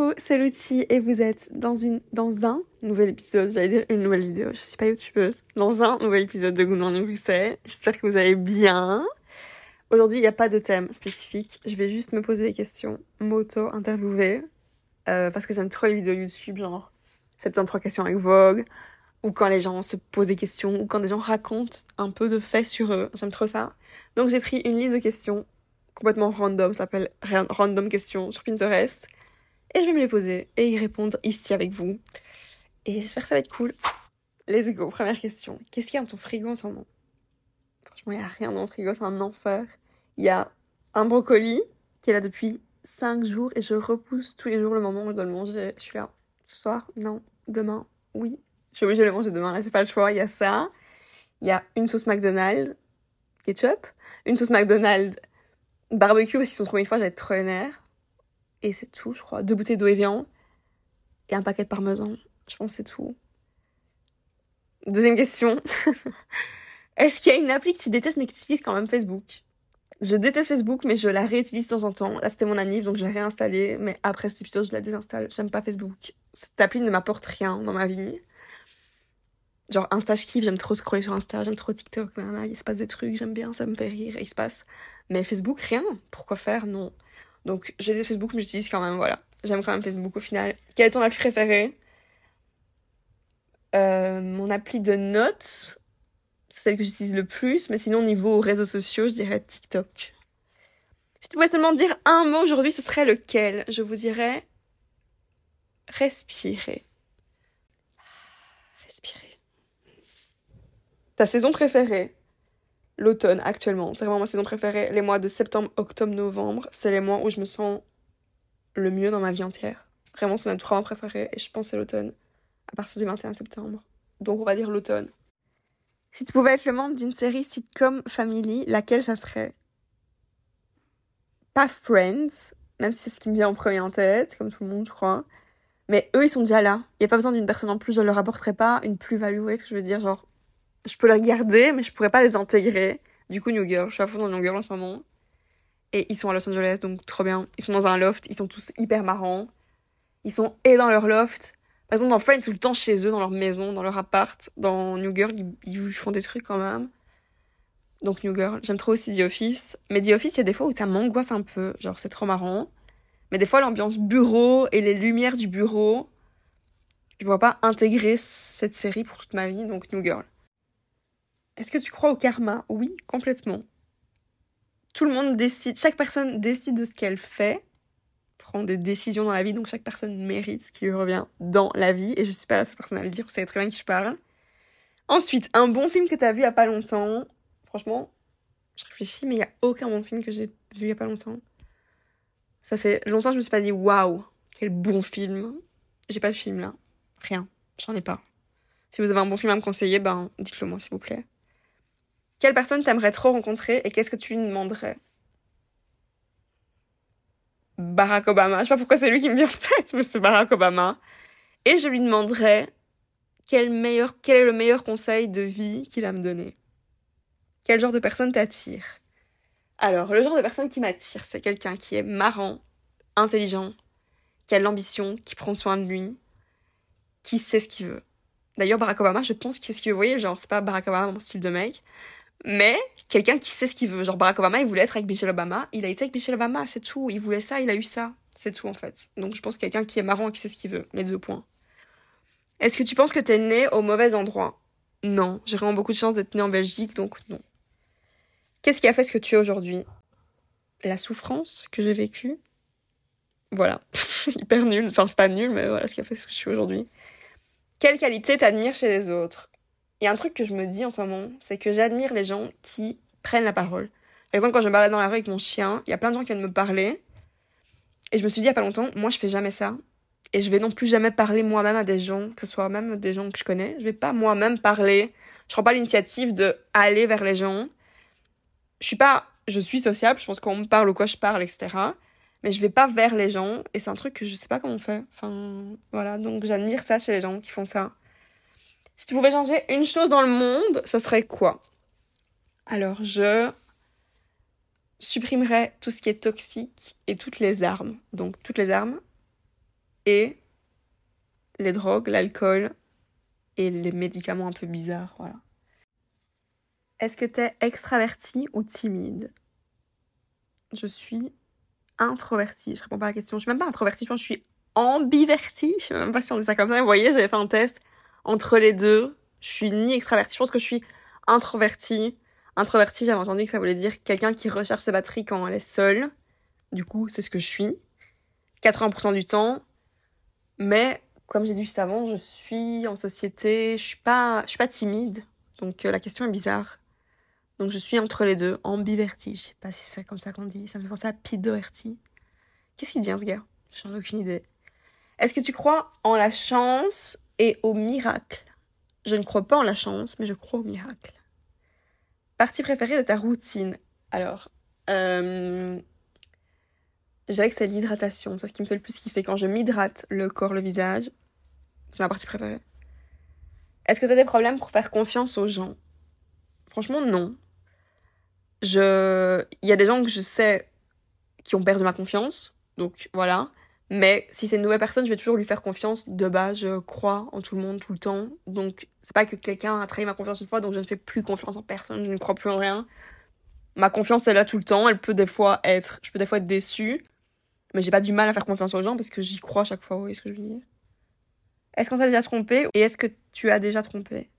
Coucou, c'est Lucie et vous êtes dans un nouvel épisode, j'allais dire une nouvelle vidéo, je suis pas youtubeuse, dans un nouvel épisode de Good Morning Bruxelles. J'espère que vous allez bien. Aujourd'hui, il n'y a pas de thème spécifique, je vais juste me poser des questions, m'auto-interviewer, euh, parce que j'aime trop les vidéos YouTube, genre 73 questions avec Vogue, ou quand les gens se posent des questions, ou quand des gens racontent un peu de faits sur eux, j'aime trop ça. Donc j'ai pris une liste de questions complètement random, ça s'appelle Random Questions sur Pinterest. Et je vais me les poser et y répondre ici avec vous. Et j'espère que ça va être cool. Let's go, première question. Qu'est-ce qu'il y a dans ton frigo en ce moment? Franchement, il n'y a rien dans le frigo, c'est un enfer. Il y a un brocoli qui est là depuis 5 jours et je repousse tous les jours le moment où je dois le manger. Je suis là, ce soir? Non. Demain? Oui. Je suis obligée de le manger demain, là, j'ai pas le choix. Il y a ça. Il y a une sauce McDonald's, ketchup. Une sauce McDonald's, barbecue aussi, sont trop fois, j'avais trop les Et c'est tout, je crois. Deux bouteilles d'eau Evian. Et un paquet de parmesan. Je pense que c'est tout. Deuxième question. Est-ce qu'il y a une appli que tu détestes mais que tu utilises quand même Facebook? Je déteste Facebook mais je la réutilise de temps en temps. Là c'était mon anniv donc je l'ai réinstallée mais après cet épisode je la désinstalle. J'aime pas Facebook. Cette appli ne m'apporte rien dans ma vie. Genre Insta je kiffe, j'aime trop scroller sur Insta, j'aime trop TikTok, il se passe des trucs, j'aime bien, ça me fait rire, il se passe. Mais Facebook, rien. Pourquoi faire? Non. Donc j'ai des Facebook mais j'utilise quand même, voilà. J'aime quand même Facebook au final. Quelle est ton appli préférée euh, Mon appli de notes, c'est celle que j'utilise le plus, mais sinon niveau réseaux sociaux, je dirais TikTok. Si tu pouvais seulement dire un mot aujourd'hui, ce serait lequel? Je vous dirais respirer. Respirer. Ta saison préférée? L'automne actuellement, c'est vraiment ma saison préférée. Les mois de septembre, octobre, novembre, c'est les mois où je me sens le mieux dans ma vie entière. Vraiment, c'est ma trois préférée et je pense c'est l'automne à partir du 21 septembre. Donc on va dire l'automne. Si tu pouvais être le membre d'une série sitcom family, laquelle ça serait? Pas Friends, même si c'est ce qui me vient en premier en tête, comme tout le monde, je crois. Mais eux, ils sont déjà là. Il n'y a pas besoin d'une personne en plus, je leur apporterai pas une plus-value, vous voyez ce que je veux dire? Genre, je peux les regarder, mais je pourrais pas les intégrer. Du coup, New Girl, je suis à fond dans New Girl en ce moment. Et ils sont à Los Angeles, donc trop bien. Ils sont dans un loft, ils sont tous hyper marrants. Ils sont et dans leur loft. Par exemple, dans Friends, tout le temps chez eux, dans leur maison, dans leur appart. Dans New Girl, ils, font des trucs quand même. Donc New Girl, j'aime trop aussi The Office. Mais The Office, il y a des fois où ça m'angoisse un peu. Genre, c'est trop marrant. Mais des fois, l'ambiance bureau et les lumières du bureau, je ne vois pas intégrer cette série pour toute ma vie, donc New Girl. Est-ce que tu crois au karma? Oui, complètement. Tout le monde décide, chaque personne décide de ce qu'elle fait, prend des décisions dans la vie, donc chaque personne mérite ce qui lui revient dans la vie, et je suis pas la seule personne à le dire, vous savez très bien qui je parle. Ensuite, un bon film que tu as vu il a pas longtemps. Franchement, je réfléchis, mais il y a aucun bon film que j'ai vu il y a pas longtemps. Ça fait longtemps que je me suis pas dit waouh, quel bon film. J'ai pas de film là. Rien. J'en ai pas. Si vous avez un bon film à me conseiller, ben dites-le moi s'il vous plaît. Quelle personne t'aimerais trop rencontrer et qu'est-ce que tu lui demanderais? Barack Obama. Je sais pas pourquoi c'est lui qui me vient en tête, mais c'est Barack Obama. Et je lui demanderais quel est le meilleur conseil de vie qu'il a me donné? Quel genre de personne t'attire? Alors, le genre de personne qui m'attire, c'est quelqu'un qui est marrant, intelligent, qui a de l'ambition, qui prend soin de lui, qui sait ce qu'il veut. D'ailleurs, Barack Obama, je pense qu'il sait ce qu'il veut. Vous voyez, genre, c'est pas Barack Obama, mon style de mec. Mais quelqu'un qui sait ce qu'il veut. Genre Barack Obama, il voulait être avec Michelle Obama. Il a été avec Michelle Obama, c'est tout. Il voulait ça, il a eu ça. C'est tout en fait. Donc je pense quelqu'un qui est marrant et qui sait ce qu'il veut. Les deux points. Est-ce que tu penses que t'es né au mauvais endroit? Non. J'ai vraiment beaucoup de chance d'être né en Belgique, donc non. Qu'est-ce qui a fait ce que tu es aujourd'hui? La souffrance que j'ai vécue? Voilà. Hyper nul. Enfin, c'est pas nul, mais voilà ce qui a fait ce que je suis aujourd'hui. Quelle qualité t'admires chez les autres? A un truc que je me dis en ce moment, c'est que j'admire les gens qui prennent la parole. Par exemple, quand je me balade dans la rue avec mon chien, il y a plein de gens qui viennent me parler. Et je me suis dit il y a pas longtemps, moi je fais jamais ça. Et je vais non plus jamais parler moi-même à des gens, que ce soit même des gens que je connais. Je vais pas moi-même parler. Je prends pas l'initiative de aller vers les gens. Je suis pas, je suis sociable, je pense qu'on me parle ou quoi je parle, etc. Mais je vais pas vers les gens. Et c'est un truc que je sais pas comment on fait. Enfin, voilà. Donc j'admire ça chez les gens qui font ça. Si tu pouvais changer une chose dans le monde, ça serait quoi? Alors, je supprimerais tout ce qui est toxique et toutes les armes. Donc, toutes les armes. et les drogues, l'alcool et les médicaments un peu bizarres, voilà. Est-ce que t'es extraverti ou timide? Je suis introvertie. Je réponds pas à la question. Je suis même pas introvertie, je pense que je suis ambivertie. Je sais même pas si on dit ça comme ça. Vous voyez, j'avais fait un test entre les deux. Je suis ni extravertie. Je pense que je suis introvertie. Introvertie, j'avais entendu que ça voulait dire quelqu'un qui recherche ses batteries quand elle est seule. Du coup, c'est ce que je suis. 80% du temps. Mais, comme j'ai dit juste avant, je suis en société. Je suis pas, je suis pas timide. Donc, euh, la question est bizarre. Donc je suis entre les deux, ambiverti. Je sais pas si c'est comme ça qu'on dit. Ça me fait penser à pidoverti. Qu'est-ce qu'il devient ce gars? J'en ai aucune idée. Est-ce que tu crois en la chance et au miracle Je ne crois pas en la chance, mais je crois au miracle. Partie préférée de ta routine Alors, euh, je dirais que c'est l'hydratation. C'est ce qui me fait le plus kiffer. Quand je m'hydrate le corps, le visage, c'est ma partie préférée. Est-ce que tu as des problèmes pour faire confiance aux gens? Franchement, non je, il y a des gens que je sais qui ont perdu ma confiance, donc voilà. Mais si c'est une nouvelle personne, je vais toujours lui faire confiance. De base, je crois en tout le monde tout le temps. Donc, c'est pas que quelqu'un a trahi ma confiance une fois, donc je ne fais plus confiance en personne, je ne crois plus en rien. Ma confiance est là tout le temps. Elle peut des fois être, je peux des fois être déçue, mais j'ai pas du mal à faire confiance aux gens parce que j'y crois chaque fois. Vous voyez ce que je veux dire Est-ce qu'on t'a déjà trompé et est-ce que tu as déjà trompé?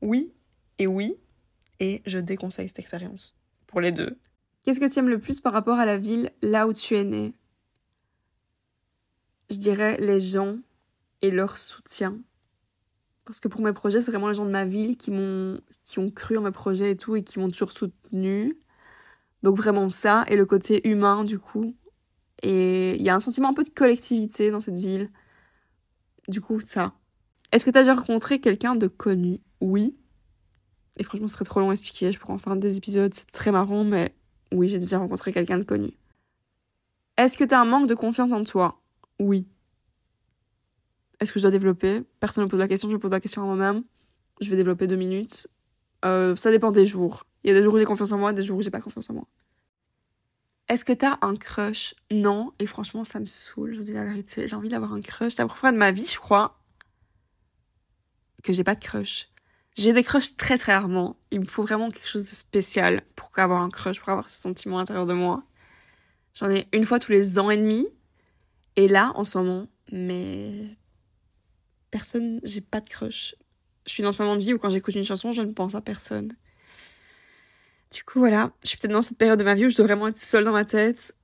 Oui et oui et je déconseille cette expérience pour les deux. Qu'est-ce que tu aimes le plus par rapport à la ville là où tu es né? Je dirais les gens et leur soutien. Parce que pour mes projets, c'est vraiment les gens de ma ville qui m'ont qui ont cru en mes projets et tout et qui m'ont toujours soutenu. Donc vraiment ça et le côté humain du coup. Et il y a un sentiment un peu de collectivité dans cette ville. Du coup, ça. Est-ce que tu as déjà rencontré quelqu'un de connu? Oui. Et franchement, ce serait trop long à expliquer. Je pourrais en faire des épisodes, c'est très marrant, mais oui, j'ai déjà rencontré quelqu'un de connu. Est-ce que tu as un manque de confiance en toi? Oui. Est-ce que je dois développer? Personne ne me pose la question, je pose la question à moi-même. Je vais développer deux minutes. Euh, ça dépend des jours. Il y a des jours où j'ai confiance en moi, des jours où j'ai pas confiance en moi. Est-ce que t'as un crush? Non. Et franchement, ça me saoule, je vous dis la vérité. J'ai envie d'avoir un crush. C'est la première fois de ma vie, je crois, que j'ai pas de crush. J'ai des crushs très très rarement. Il me faut vraiment quelque chose de spécial pour avoir un crush, pour avoir ce sentiment à l'intérieur de moi. J'en ai une fois tous les ans et demi. Et là, en ce moment, mais personne, j'ai pas de crush. Je suis dans ce moment de vie où quand j'écoute une chanson, je ne pense à personne. Du coup, voilà, je suis peut-être dans cette période de ma vie où je dois vraiment être seule dans ma tête.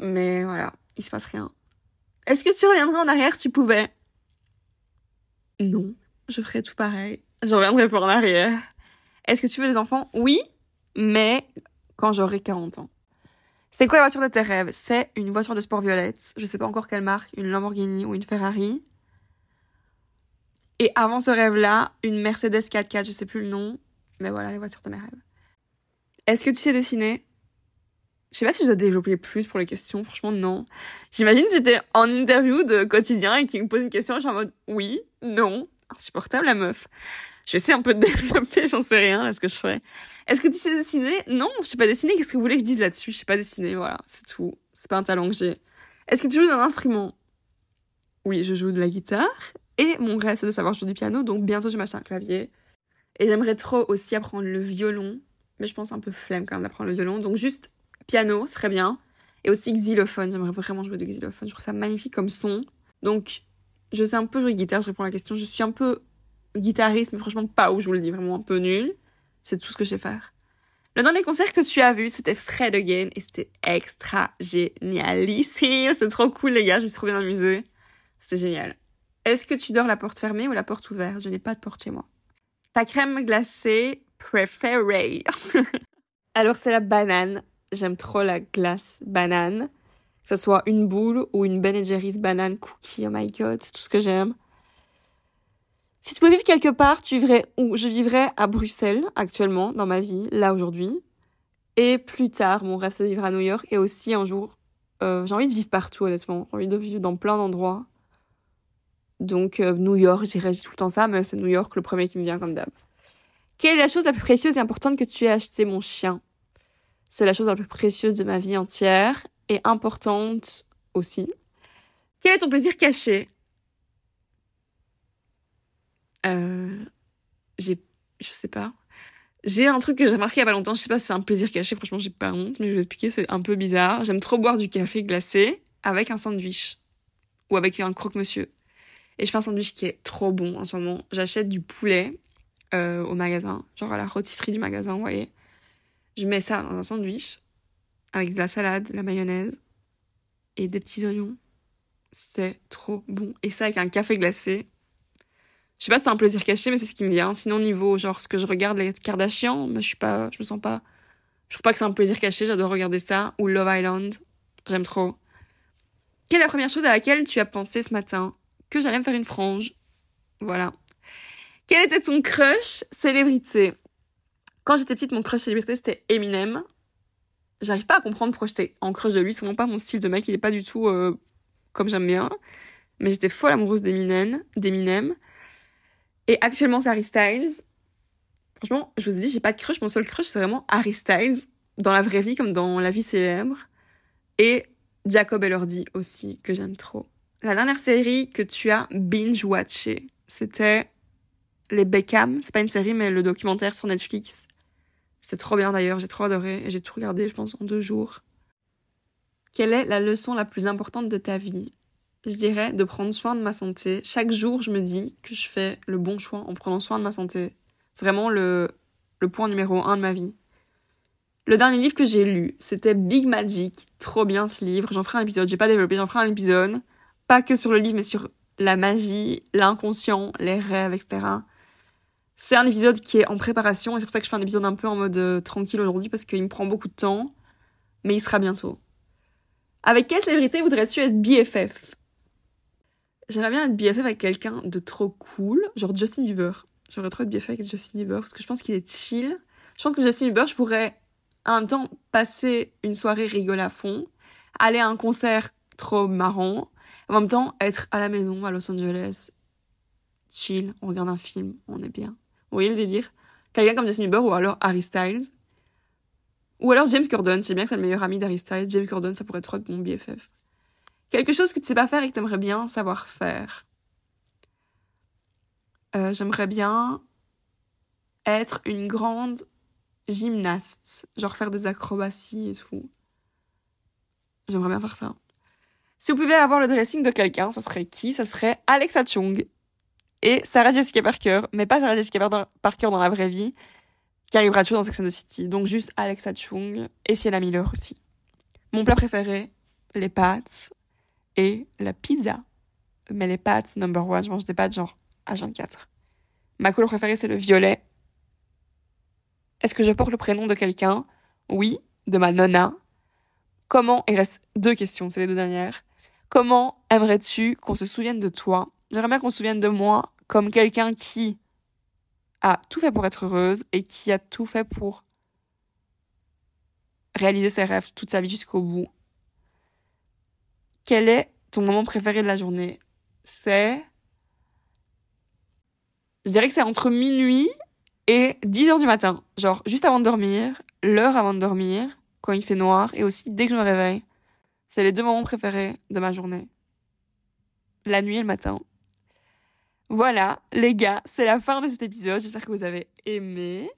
Mais voilà, il se passe rien. Est-ce que tu reviendrais en arrière si tu pouvais Non, je ferais tout pareil. Je reviendrai pour en arrière. Est-ce que tu veux des enfants? Oui, mais quand j'aurai 40 ans. C'est quoi la voiture de tes rêves? C'est une voiture de sport violette. Je sais pas encore quelle marque, une Lamborghini ou une Ferrari. Et avant ce rêve-là, une Mercedes 4x4, je sais plus le nom. Mais voilà, les voitures de mes rêves. Est-ce que tu sais dessiner? Je sais pas si je dois développer plus pour les questions. Franchement, non. J'imagine si t'es en interview de quotidien et qu'il me pose une question, je suis en mode oui, non, insupportable la meuf. Je vais essayer un peu de développer, j'en sais rien, là, ce que je ferais. Est-ce que tu sais dessiner? Non, je sais pas dessiner. Qu'est-ce que vous voulez que je dise là-dessus? Je sais pas dessiner, voilà, c'est tout. C'est pas un talent que j'ai. Est-ce que tu joues d'un instrument? Oui, je joue de la guitare. Et mon rêve, c'est de savoir jouer du piano, donc bientôt je vais m'acheter un clavier. Et j'aimerais trop aussi apprendre le violon, mais je pense un peu flemme quand même d'apprendre le violon. Donc juste piano serait bien. Et aussi xylophone, j'aimerais vraiment jouer de xylophone. Je trouve ça magnifique comme son. Donc je sais un peu jouer guitare, je réponds à la question. Je suis un peu guitariste, mais franchement pas où je vous le dis, vraiment un peu nul. C'est tout ce que je sais faire. Le dernier concert que tu as vu, c'était Fred Again et c'était extra génialissime. C'était trop cool, les gars. Je me suis trop bien amusée. C'était génial. Est-ce que tu dors la porte fermée ou la porte ouverte? Je n'ai pas de porte chez moi. Ta crème glacée préférée Alors, c'est la banane. J'aime trop la glace banane que ce soit une boule ou une Ben Jerry's banane cookie, oh my god, c'est tout ce que j'aime. Si tu pouvais vivre quelque part, tu vivrais où? Je vivrais à Bruxelles actuellement dans ma vie, là aujourd'hui. Et plus tard, mon rêve c'est vivre à New York et aussi un jour, euh, j'ai envie de vivre partout honnêtement. J'ai envie de vivre dans plein d'endroits. Donc euh, New York, j'irai tout le temps ça, mais c'est New York le premier qui me vient comme d'hab. Quelle est la chose la plus précieuse et importante que tu aies acheté, mon chien? C'est la chose la plus précieuse de ma vie entière et importante aussi. Quel est ton plaisir caché? Euh, J'ai... Je sais pas. J'ai un truc que j'ai remarqué il y a pas longtemps, je sais pas si c'est un plaisir caché, franchement j'ai pas honte, mais je vais expliquer, c'est un peu bizarre. J'aime trop boire du café glacé avec un sandwich. Ou avec un croque-monsieur. Et je fais un sandwich qui est trop bon en ce moment. J'achète du poulet euh, au magasin, genre à la rôtisserie du magasin, vous voyez. Je mets ça dans un sandwich avec de la salade, de la mayonnaise et des petits oignons. C'est trop bon. Et ça avec un café glacé. Je sais pas si c'est un plaisir caché, mais c'est ce qui me vient. Sinon, niveau, genre, ce que je regarde, les Kardashians, mais je suis pas, je me sens pas, je trouve pas que c'est un plaisir caché, j'adore regarder ça. Ou Love Island. J'aime trop. Quelle est la première chose à laquelle tu as pensé ce matin? Que j'allais me faire une frange? Voilà. Quel était ton crush célébrité? Quand j'étais petite, mon crush célébrité, c'était Eminem. J'arrive pas à comprendre j'étais en crush de lui. C'est vraiment pas mon style de mec. Il est pas du tout euh, comme j'aime bien. Mais j'étais folle amoureuse d'Eminem. d'Eminem. Et actuellement, c'est Harry Styles. Franchement, je vous ai dit, j'ai pas de crush. Mon seul crush, c'est vraiment Harry Styles. Dans la vraie vie, comme dans la vie célèbre. Et Jacob Elordi aussi, que j'aime trop. La dernière série que tu as binge-watché, c'était Les Beckham. C'est pas une série, mais le documentaire sur Netflix. C'est trop bien d'ailleurs, j'ai trop adoré et j'ai tout regardé, je pense, en deux jours. Quelle est la leçon la plus importante de ta vie? Je dirais de prendre soin de ma santé. Chaque jour, je me dis que je fais le bon choix en prenant soin de ma santé. C'est vraiment le, le point numéro un de ma vie. Le dernier livre que j'ai lu, c'était Big Magic. Trop bien ce livre. J'en ferai un épisode. J'ai pas développé, j'en ferai un épisode. Pas que sur le livre, mais sur la magie, l'inconscient, les rêves, etc. C'est un épisode qui est en préparation et c'est pour ça que je fais un épisode un peu en mode euh, tranquille aujourd'hui parce qu'il me prend beaucoup de temps. Mais il sera bientôt. Avec quelle célébrité voudrais-tu être BFF J'aimerais bien être BFF avec quelqu'un de trop cool, genre Justin Bieber. J'aurais trop être BFF avec Justin Bieber parce que je pense qu'il est chill. Je pense que Justin Bieber, je pourrais en même temps passer une soirée rigole à fond, aller à un concert trop marrant, en même temps être à la maison à Los Angeles, chill, on regarde un film, on est bien. Vous voyez le délire? Quelqu'un comme Justin Bieber ou alors Harry Styles? Ou alors James Corden, c'est bien que c'est le meilleur ami d'Harry Styles. James Corden, ça pourrait être trop bon BFF. Quelque chose que tu sais pas faire et que tu aimerais bien savoir faire. Euh, j'aimerais bien être une grande gymnaste. Genre faire des acrobaties et tout. J'aimerais bien faire ça. Si vous pouviez avoir le dressing de quelqu'un, ça serait qui? Ça serait Alexa Chung et Sarah Jessica Parker, mais pas Sarah Jessica Parker dans la vraie vie, Carrie Bradshaw dans Sex and the City. Donc juste Alexa Chung et Sienna Miller aussi. Mon plat préféré, les pâtes et la pizza. Mais les pâtes, number one, je mange des pâtes genre H24. Ma couleur préférée, c'est le violet. Est-ce que je porte le prénom de quelqu'un? Oui, de ma nonna. Comment, il reste deux questions, c'est les deux dernières. Comment aimerais-tu qu'on se souvienne de toi? J'aimerais bien qu'on se souvienne de moi comme quelqu'un qui a tout fait pour être heureuse et qui a tout fait pour réaliser ses rêves toute sa vie jusqu'au bout. Quel est ton moment préféré de la journée? C'est... Je dirais que c'est entre minuit et 10 heures du matin. Genre juste avant de dormir, l'heure avant de dormir, quand il fait noir, et aussi dès que je me réveille. C'est les deux moments préférés de ma journée. La nuit et le matin. Voilà, les gars, c'est la fin de cet épisode. J'espère que vous avez aimé.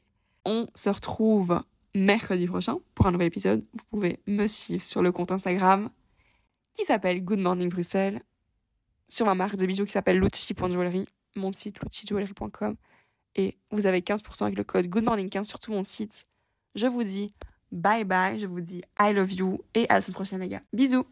On se retrouve mercredi prochain pour un nouvel épisode. Vous pouvez me suivre sur le compte Instagram qui s'appelle Good Morning Bruxelles, sur ma marque de bijoux qui s'appelle Lucci.jewelry, mon site luccijewelry.com et vous avez 15% avec le code Good Morning 15 sur tout mon site. Je vous dis bye bye, je vous dis I love you et à la semaine prochaine les gars. Bisous